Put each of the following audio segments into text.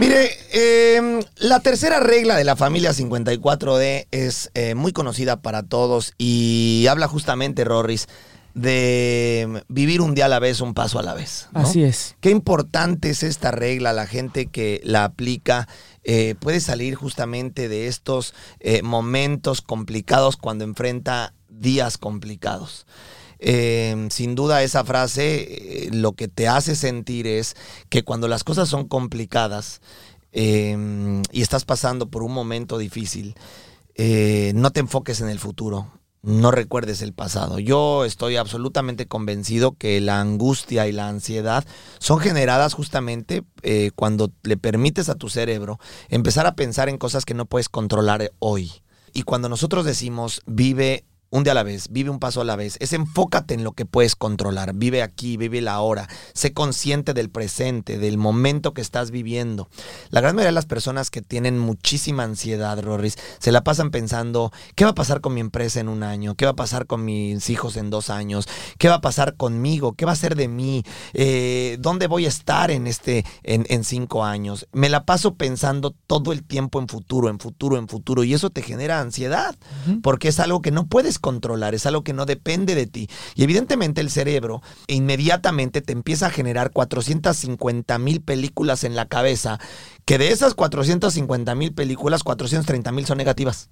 Mire, eh, la tercera regla de la familia 54D es eh, muy conocida para todos y habla justamente, Rorris, de vivir un día a la vez, un paso a la vez. ¿no? Así es. Qué importante es esta regla, la gente que la aplica eh, puede salir justamente de estos eh, momentos complicados cuando enfrenta días complicados. Eh, sin duda esa frase eh, lo que te hace sentir es que cuando las cosas son complicadas eh, y estás pasando por un momento difícil, no te enfoques en el futuro, no recuerdes el pasado. Yo estoy absolutamente convencido que la angustia y la ansiedad son generadas justamente cuando le permites a tu cerebro empezar a pensar en cosas que no puedes controlar hoy. Y cuando nosotros decimos vive un día a la vez, vive un paso a la vez, es enfócate en lo que puedes controlar, vive aquí, vive la hora, sé consciente del presente, del momento que estás viviendo. La gran mayoría de las personas que tienen muchísima ansiedad, Rorris, se la pasan pensando, ¿qué va a pasar con mi empresa en un año? ¿Qué va a pasar con mis hijos en dos años? ¿Qué va a pasar conmigo? ¿Qué va a ser de mí? Eh, ¿Dónde voy a estar en, este, en, en cinco años? Me la paso pensando todo el tiempo en futuro, en futuro, en futuro, y eso te genera ansiedad, porque es algo que no puedes controlar, es algo que no depende de ti. Y evidentemente el cerebro inmediatamente te empieza a generar 450 mil películas en la cabeza, que de esas 450 mil películas, 430 mil son negativas.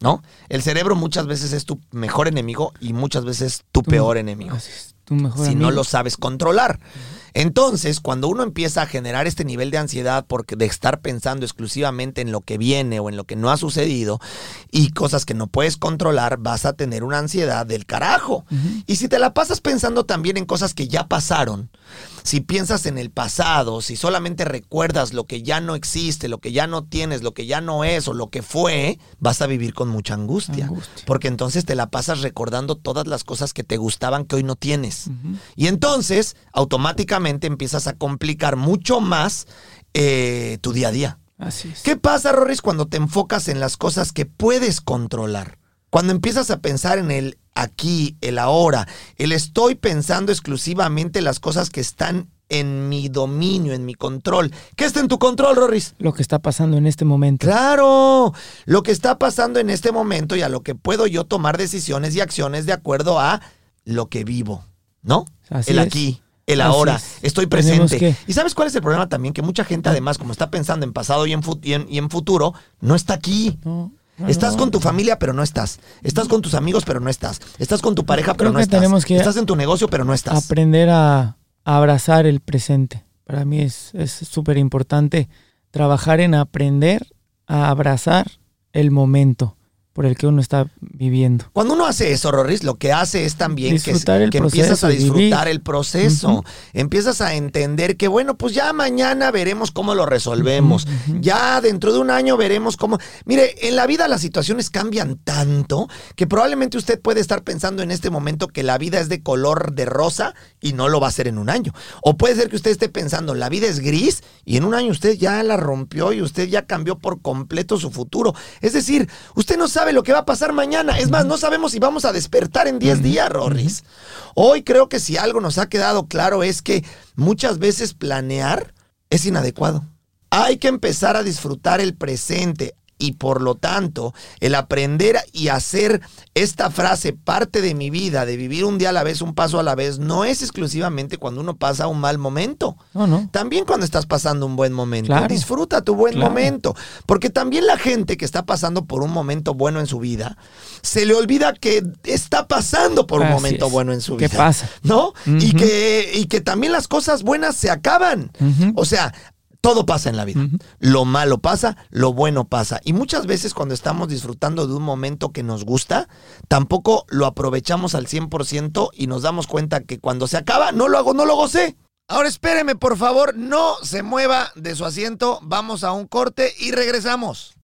¿No? El cerebro muchas veces es tu mejor enemigo y muchas veces tu Tu- peor enemigo Así es, tu mejor si no lo sabes controlar. Entonces, cuando uno empieza a generar este nivel de ansiedad porque de estar pensando exclusivamente en lo que viene o en lo que no ha sucedido y cosas que no puedes controlar, vas a tener una ansiedad del carajo. Y si te la pasas pensando también en cosas que ya pasaron, si piensas en el pasado, si solamente recuerdas lo que ya no existe, lo que ya no tienes, lo que ya no es o lo que fue, vas a vivir con mucha angustia. Angustia. Porque entonces te la pasas recordando todas las cosas que te gustaban que hoy no tienes. Y entonces automáticamente empiezas a complicar mucho más eh, tu día a día. Así es. ¿Qué pasa, Rorris, cuando te enfocas en las cosas que puedes controlar? Cuando empiezas a pensar en el aquí, el ahora, el estoy pensando exclusivamente las cosas que están en mi dominio, en mi control. ¿Qué está en tu control, Rorris? Lo que está pasando en este momento. Claro, lo que está pasando en este momento y a lo que puedo yo tomar decisiones y acciones de acuerdo a lo que vivo, ¿no? Así el es. aquí, el Así ahora, es. estoy presente. que- ¿Y sabes cuál es el problema también? Que mucha gente además, como está pensando en pasado y en, y en, y en futuro, no está aquí. No, no, Estás no. con tu familia, pero no estás. Estás con tus amigos, pero no estás. Estás con tu pareja, pero Creo no que estás. tenemos que Estás en tu negocio, pero no estás. Aprender a, abrazar el presente. Para mí es es súper importante trabajar en aprender a abrazar el momento por el que uno está viviendo. Cuando uno hace eso, Rorris, lo que hace es también que, Disfrutar el que empiezas a disfrutar vivir. el proceso. Empiezas a entender que, bueno, pues ya mañana veremos cómo lo resolvemos. Ya dentro de un año veremos cómo. Mire, en la vida las situaciones cambian tanto que probablemente usted puede estar pensando en este momento que la vida es de color de rosa y no lo va a ser en un año. O puede ser que usted esté pensando, la vida es gris y en un año usted ya la rompió y usted ya cambió por completo su futuro. Es decir, usted no sabe lo que va a pasar mañana. Es más, no sabemos si vamos a despertar en 10 días, Rorris. Hoy creo que si algo nos ha quedado claro es que muchas veces planear es inadecuado. Hay que empezar a disfrutar el presente y por lo tanto el aprender y hacer esta frase parte de mi vida, de vivir un día a la vez, un paso a la vez, no es exclusivamente cuando uno pasa un mal momento. No, no. También cuando estás pasando un buen momento. Claro. Disfruta tu buen Claro. momento. Porque también la gente que está pasando por un momento bueno en su vida, se le olvida que está pasando por un momento es. bueno en su ¿Qué vida. pasa? ¿No? y, que, y que también las cosas buenas se acaban. O sea, todo pasa en la vida. Lo malo pasa, lo bueno pasa. Y muchas veces cuando estamos disfrutando de un momento que nos gusta, tampoco lo aprovechamos al 100% y nos damos cuenta que cuando se acaba, no lo hago, no lo gocé. Ahora espéreme, por favor, no se mueva de su asiento. Vamos a un corte y regresamos.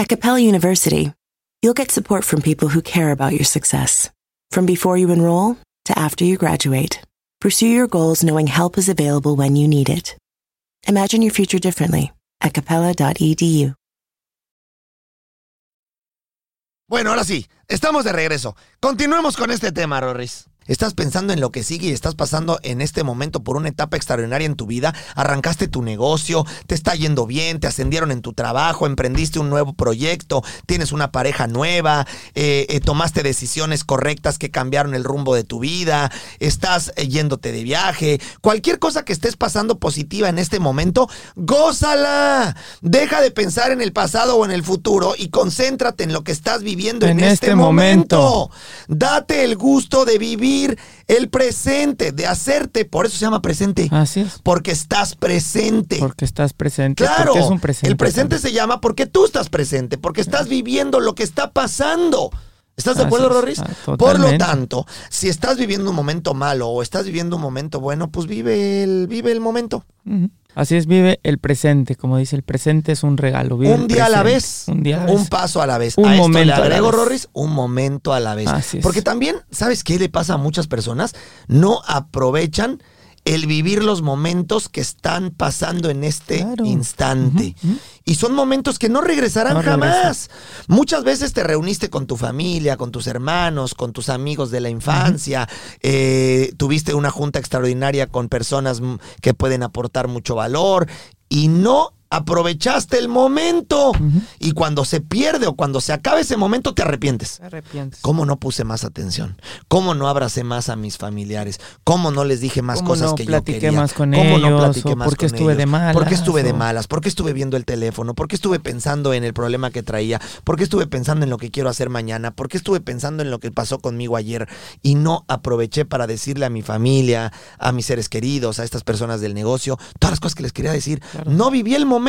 At Capella University, you'll get support from people who care about your success. From before you enroll to after you graduate, pursue your goals knowing help is available when you need it. Imagine your future differently at capella.edu. Bueno, ahora sí, estamos de regreso. Continuemos con este tema, Rorris. Estás pensando en lo que sigue y estás pasando en este momento por una etapa extraordinaria en tu vida. Arrancaste tu negocio, te está yendo bien, te ascendieron en tu trabajo, emprendiste un nuevo proyecto, tienes una pareja nueva, eh, eh, tomaste decisiones correctas que cambiaron el rumbo de tu vida, estás eh, yéndote de viaje. Cualquier cosa que estés pasando positiva en este momento, gózala. Deja de pensar en el pasado o en el futuro y concéntrate en lo que estás viviendo en, En este, este momento. momento. Date el gusto de vivir el presente, de hacerte, por eso se llama presente. Así es. Porque estás presente. Porque estás presente. Claro, Porque es un presente. el presente también. se llama porque tú estás presente, porque estás viviendo lo que está pasando. ¿Estás de acuerdo. Rorris? Ah, Por lo tanto, si estás viviendo un momento malo o estás viviendo un momento bueno, pues vive el, vive el momento. Así es, vive el presente. Como dice, el presente es un regalo. vive un día a la vez. Un día a la Un vez. paso a la vez. Un a esto momento a la vez. Rorris, un momento a la vez. Así es. Porque también, ¿sabes qué le pasa a muchas personas? No aprovechan el vivir los momentos que están pasando en este Claro. instante. Y son momentos que no regresarán No jamás. Muchas veces te reuniste con tu familia, con tus hermanos, con tus amigos de la infancia, eh, tuviste una junta extraordinaria con personas que pueden aportar mucho valor y no aprovechaste el momento. Y cuando se pierde o cuando se acaba ese momento te arrepientes. Te arrepientes. ¿Cómo no puse más atención? ¿Cómo no abracé más a mis familiares? ¿Cómo no les dije más ¿Cómo cosas no que yo quería? más con ¿Cómo no ellos? platiqué ¿O más por qué con estuve de ellos? ¿Por qué estuve de malas? malas? ¿Por qué estuve viendo el teléfono? ¿Por qué estuve pensando en el problema que traía? ¿Por qué estuve pensando en lo que quiero hacer mañana? ¿Por qué estuve pensando en lo que pasó conmigo ayer? Y no aproveché para decirle a mi familia, a mis seres queridos, a estas personas del negocio, todas las cosas que les quería decir. Claro. No viví el momento.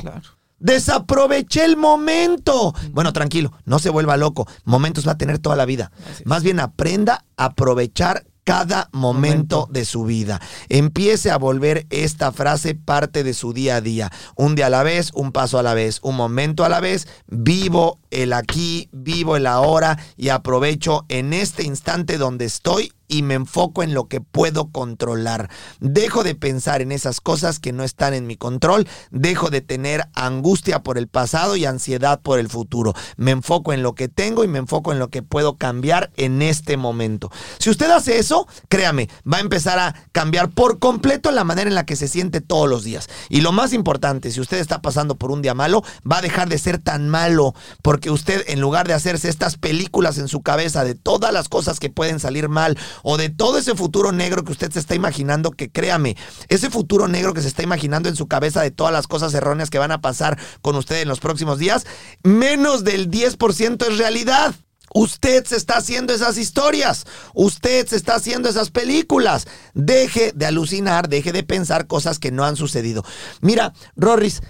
Claro. Desaproveché el momento. Bueno, tranquilo, no se vuelva loco. Momentos va a tener toda la vida. Más bien aprenda a aprovechar cada momento, Momento. de su vida. Empiece a volver esta frase parte de su día a día. Un día a la vez, un paso a la vez, un momento a la vez. Vivo el aquí, vivo el ahora y aprovecho en este instante donde estoy y me enfoco en lo que puedo controlar. Dejo de pensar en esas cosas que no están en mi control, dejo de tener angustia por el pasado y ansiedad por el futuro. Me enfoco en lo que tengo y me enfoco en lo que puedo cambiar en este momento. Si usted hace eso, créame, va a empezar a cambiar por completo la manera en la que se siente todos los días. Y lo más importante, si usted está pasando por un día malo, va a dejar de ser tan malo porque usted en lugar de hacerse estas películas en su cabeza de todas las cosas que pueden salir mal o de todo ese futuro negro que usted se está imaginando, que créame, ese futuro negro que se está imaginando en su cabeza de todas las cosas erróneas que van a pasar con usted en los próximos días, menos del 10% es realidad. Usted se está haciendo esas historias, usted se está haciendo esas películas. Deje de alucinar, deje de pensar cosas que no han sucedido. Mira, Rorris,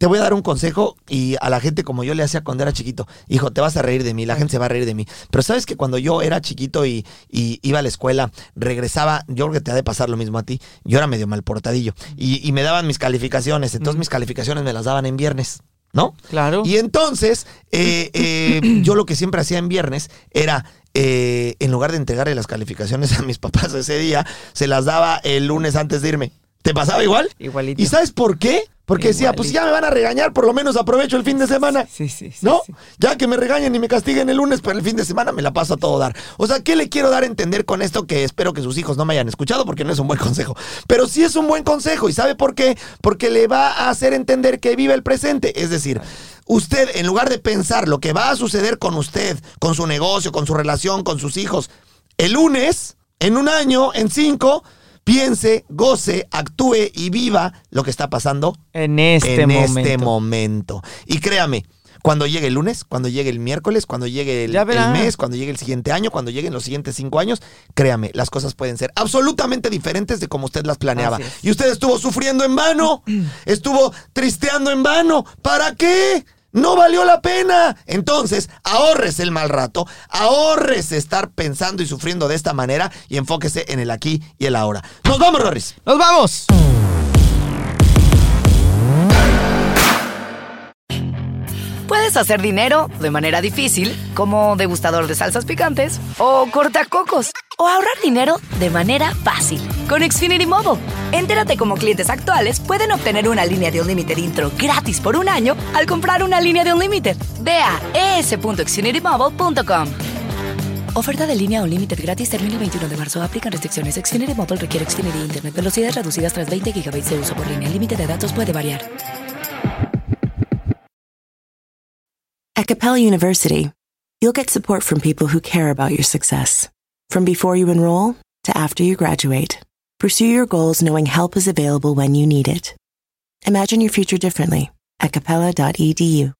te voy a dar un consejo y a la gente como yo le hacía cuando era chiquito, hijo, te vas a reír de mí, la gente se va a reír de mí. Pero sabes que cuando yo era chiquito y, iba a la escuela, regresaba, yo creo que te ha de pasar lo mismo a ti, yo era medio mal portadillo y, y me daban mis calificaciones, entonces mis calificaciones me las daban en viernes. ¿No? Claro. Y entonces, eh, eh, yo lo que siempre hacía en viernes era eh, en lugar de entregarle las calificaciones a mis papás ese día, se las daba el lunes antes de irme. ¿Te pasaba igual? Igualito. ¿Y sabes por qué? Porque decía, pues ya me van a regañar, por lo menos aprovecho el fin de semana. Sí, sí, sí. ¿No? Ya que me regañen y me castiguen el lunes, pero el fin de semana me la paso a todo dar. O sea, ¿qué le quiero dar a entender con esto? Que espero que sus hijos no me hayan escuchado porque no es un buen consejo. Pero sí es un buen consejo. ¿Y sabe por qué? Porque le va a hacer entender que vive el presente. Es decir, usted, en lugar de pensar lo que va a suceder con usted, con su negocio, con su relación, con sus hijos, el lunes, en un año, en cinco piense, goce, actúe y viva lo que está pasando en este, en momento. este momento. Y créame, cuando llegue el lunes, cuando llegue el miércoles, cuando llegue el, el, mes, cuando llegue el siguiente año, cuando lleguen los siguientes cinco años, créame, las cosas pueden ser absolutamente diferentes de como usted las planeaba. Y usted estuvo sufriendo en vano, estuvo tristeando en vano. ¿Para qué? No valió la pena. Entonces, ahorres el mal rato, ahorres estar pensando y sufriendo de esta manera y enfóquese en el aquí y el ahora. Nos vamos, Rorris. Nos vamos. Puedes hacer dinero de manera difícil, como degustador de salsas picantes, o cortacocos, o ahorrar dinero de manera fácil con Xfinity Mobile. Entérate cómo clientes actuales pueden obtener una línea de Unlimited intro gratis por un año al comprar una línea de Unlimited. Ve a es.xfinitymobile.com. Oferta de línea Unlimited gratis termina el 21 de marzo. Aplican restricciones. Xfinity Mobile requiere Xfinity Internet. Velocidades reducidas tras 20 GB de uso por línea. El límite de datos puede variar. At Capella University, you'll get support from people who care about your success. From before you enroll to after you graduate, pursue your goals knowing help is available when you need it. Imagine your future differently at capella.edu.